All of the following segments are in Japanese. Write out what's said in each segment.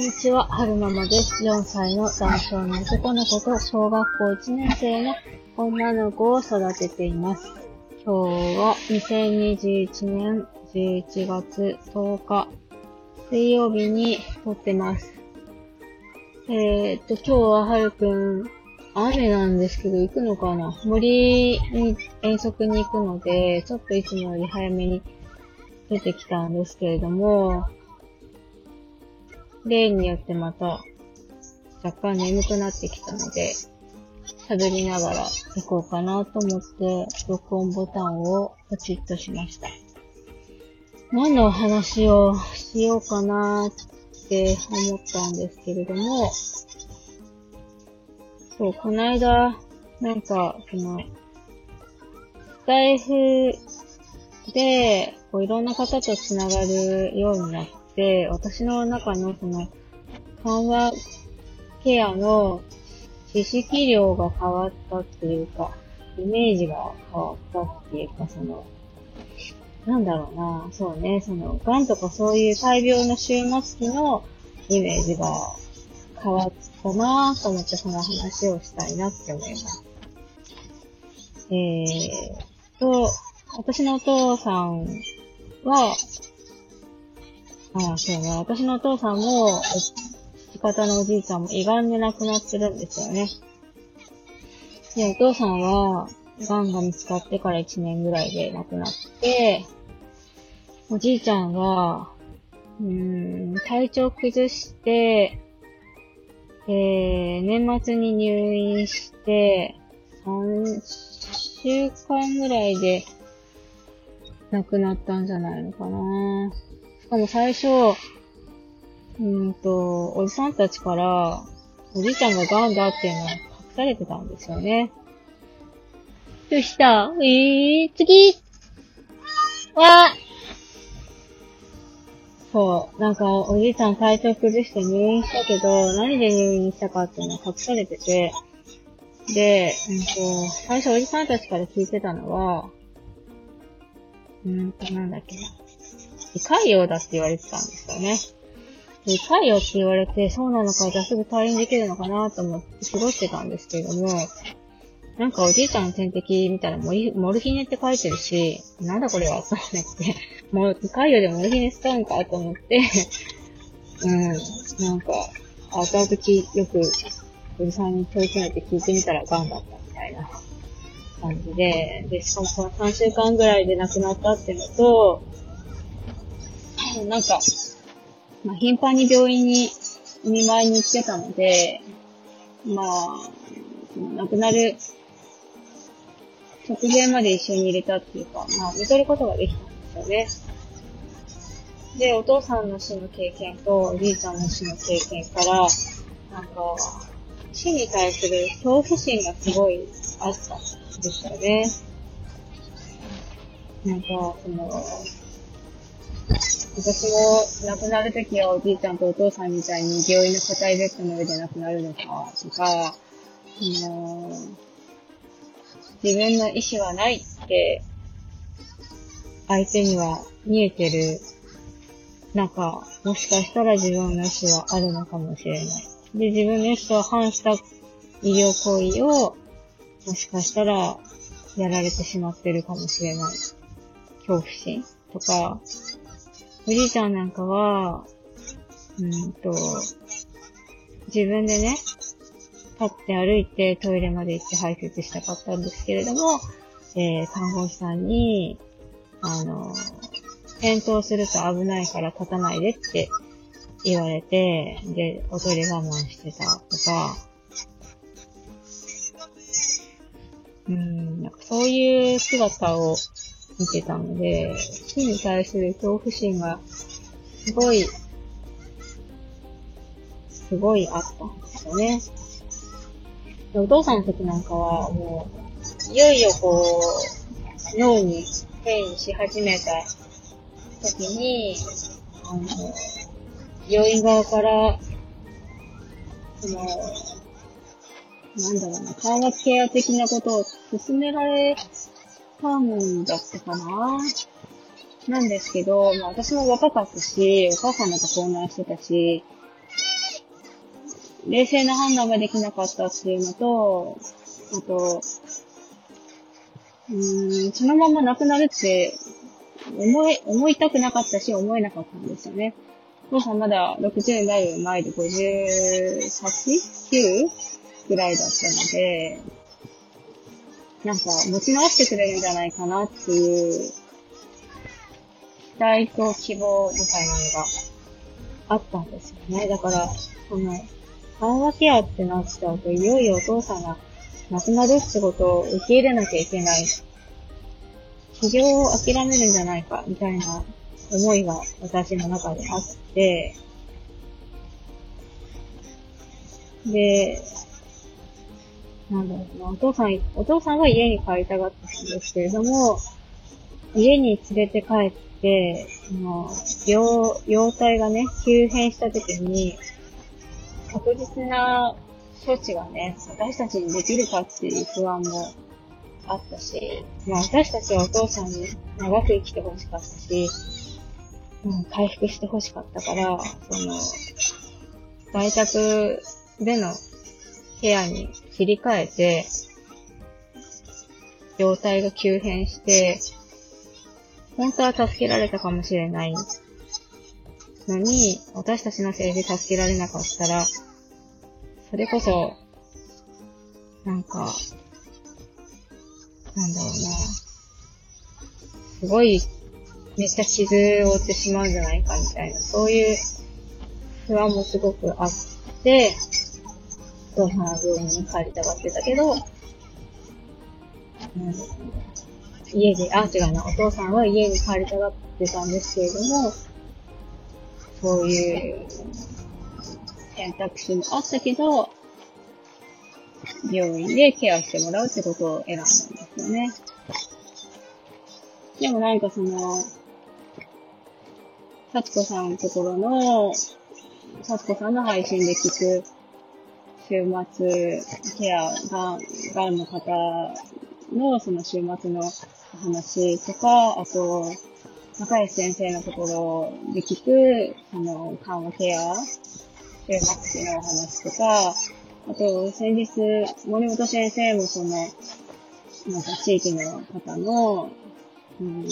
にちは、はるままです。4歳の男性の男の子と小学校1年生の女の子を育てています。今日は2021年11月10日水曜日に撮ってます。えー、っと、今日ははるくん雨なんですけど行くのかな？森に遠足に行くので、ちょっといつもより早めに出てきたんですけれども、例によってまた若干眠くなってきたので、喋りながら行こうかなと思って、録音ボタンをポチッとしました。何のお話をしようかなって思ったんですけれども、そう、この間、なんか、その、スタイフで、こういろんな方と繋がるようになっ、私の中のその、緩和ケアの知識量が変わったっていうか、イメージが変わったっていうか、その、なんだろうな、そうね、その、癌とかそういう大病の終末期のイメージが変わったなぁと思ってその話をしたいなって思います。えーと、私のお父さんは、ああ、そうね。私のお父さんも、父方のおじいちゃんも胃がんで亡くなってるんですよね。で、お父さんは、癌が見つかってから1年ぐらいで亡くなって、おじいちゃんは、うーん、体調崩して、えー、年末に入院して、3週間ぐらいで亡くなったんじゃないのかなかも最初、うんと、おじさんたちから、おじいちゃんが癌だっていうのは隠されてたんですよね。どうしたえー、次わそう、なんか、おじいちゃん体調崩して入院したけど、何で入院したかっていうのは隠されてて、で、うんと、最初おじさんたちから聞いてたのは、うんと、なんだっけな。胃潰瘍だって言われてたんですよね。胃潰瘍って言われて、そうなのか、じゃあすぐ退院できるのかなと思って過ごしてたんですけれども、なんかおじいちゃんの点滴見たらモルヒネって書いてるし、なんだこれはと思って、もう胃潰瘍でモルヒネ使うんかと思って、うん、なんか、後々よく、おじさんに問い詰めて聞いてみたら癌だったみたいな感じで、で、しかもその3週間ぐらいで亡くなったっていうのと、なんか、まあ、頻繁に病院に見舞いに行ってたので、まあ、亡くなる直前まで一緒に入れたっていうか、まあ、見とることができたんですよね。で、お父さんの死の経験とおじいちゃんの死の経験から、なんか、死に対する恐怖心がすごいあったんですよね。なんか、その、私も亡くなるときはおじいちゃんとお父さんみたいに病院の硬いベッドの上で亡くなるのか、とか、あの自分の意思はないって、相手には見えてる中、もしかしたら自分の意思はあるのかもしれない。で、自分の意思と反した医療行為を、もしかしたらやられてしまってるかもしれない。恐怖心とか、おじいちゃんなんかは、うんと、自分でね、立って歩いてトイレまで行って排泄したかったんですけれども、えー、看護師さんに、あの、転倒すると危ないから立たないでって言われて、で、おトイレ我慢してたとか、うん、なんかそういう姿を見てたので、死に対する恐怖心が、すごい、すごいあったんですよね。お父さんの時なんかは、もう、いよいよこう、脳に変異し始めた時に、あの、病院側から、その、なんだろうな、緩和ケア的なことを進められたんだったかな？なんですけど、まあ私も若かったし、お母さんなんか混乱してたし、冷静な判断ができなかったっていうのと、あと、うーん、そのまま亡くなるって思い、思いたくなかったし、思えなかったんですよね。お父さんまだ60になる前で 58?9? ぐらいだったので、なんか持ち直してくれるんじゃないかなっていう期待と希望みたいなのがあったんですよね。だから、この、緩和ケアってなっちゃうと、いよいよお父さんが亡くなるってことを受け入れなきゃいけない。治療を諦めるんじゃないか、みたいな思いが私の中であって、で、なんだろうな、お父さん、お父さんは家に帰りたがったんですけれども、家に連れて帰って、あの、病、容態がね、急変した時に、確実な処置がね、私たちにできるかっていう不安もあったし、まあ私たちはお父さんに長く生きてほしかったし、うん、回復してほしかったから、その、在宅でのケアに切り替えて、状態が急変して、本当は助けられたかもしれないのに、私たちのせいで助けられなかったら、それこそ、なんか、なんだろうな。すごい、めっちゃ傷を負ってしまうんじゃないかみたいな、そういう不安もすごくあって、お父さんは病院に帰りたがってたけど、うん、家で、あ、違うな、お父さんは家に帰りたがってたんですけれども、そういう選択肢もあったけど、病院でケアしてもらうってことを選んだんですよね。でもなんかその、幸子さんのところの、幸子さんの配信で聞く、週末ケアが、がんの方のその週末の話とか、あと、中西先生のところで聞く、あの、緩和ケア、週末のお話とか、あと、先日、森本先生もその、なんか地域の方の、うん、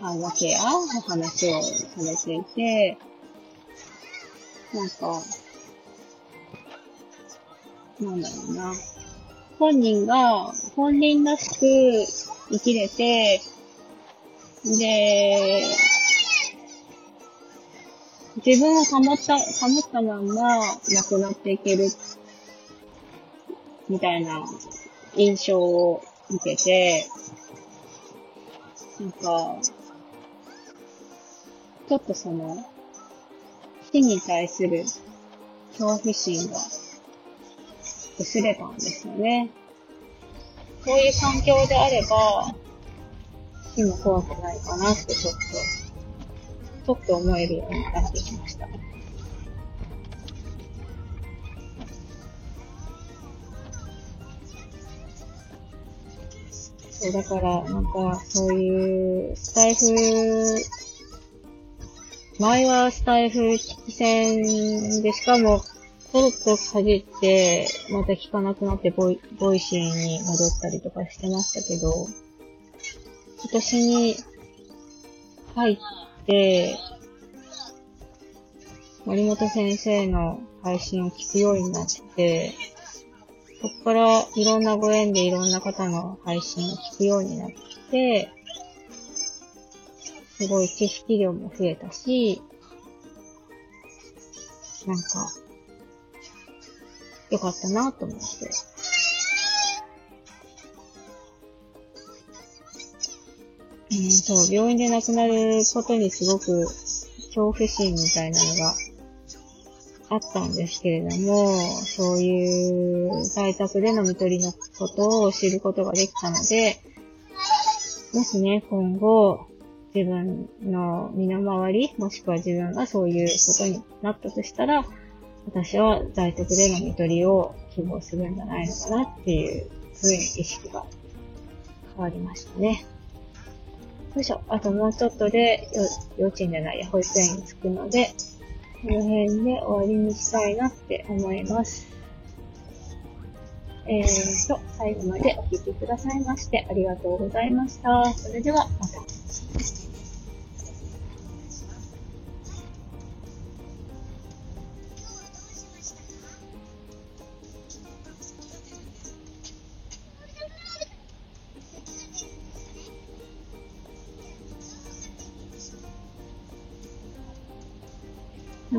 緩和ケアの話をされていて、なんか、なんだろうな。本人が、本人らしく生きれて、で、自分を保った、保ったまんま亡くなっていける、みたいな印象を受けて、なんか、ちょっとその、死に対する恐怖心が薄れたんですよね。そういう環境であれば、死も怖くないかなってちょっとちょっと思えるようになってきました。そう、だから、なんか、そういう、スタエフ、前はスタエフ聞き専で、しかも、コロッとかじって、また聞かなくなってボイ、 Voicy に戻ったりとかしてましたけど、今年に入って、森本先生の配信を聞くようになって、そこからいろんなご縁でいろんな方の配信を聞くようになって、すごい知識量も増えたし、なんか、よかったなと思って。うん、そう、病院で亡くなることにすごく恐怖心みたいなのがあったんですけれども、そういう在宅での見取りのことを知ることができたので、もしね、今後、自分の身の回り、もしくは自分がそういうことになったとしたら、私は在宅での見取りを希望するんじゃないのかなっていう風に意識が変わりましたね。よいしょ。あともうちょっとで、幼稚園じゃない、保育園に着くので、この辺で終わりにしたいなって思います。えーと、最後までお聴きくださいましてありがとうございました。それではまた。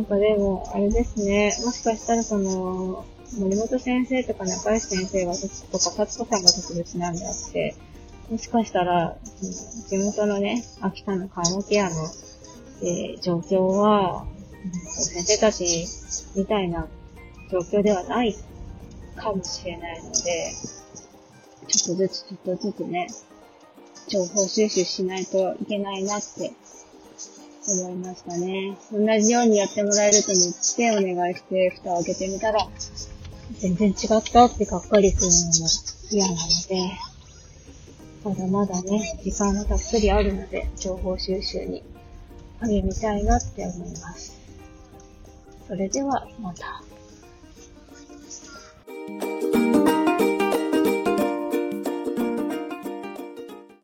なんかでも、あれですね。もしかしたらその、森本先生とか中石先生がとか、達子さんが特別なんであって、もしかしたら、地元のね、秋田のカーケアの、えー、状況は、先生たちみたいな状況ではないかもしれないので、ちょっとずつちょっとずつね、情報収集しないといけないなって思いましたね。同じようにやってもらえると思ってお願いして蓋を開けてみたら、全然違ったってがっかりするのも嫌なので、まだまだね、時間がたっぷりあるので、情報収集に励みたいなって思います。それでは、また。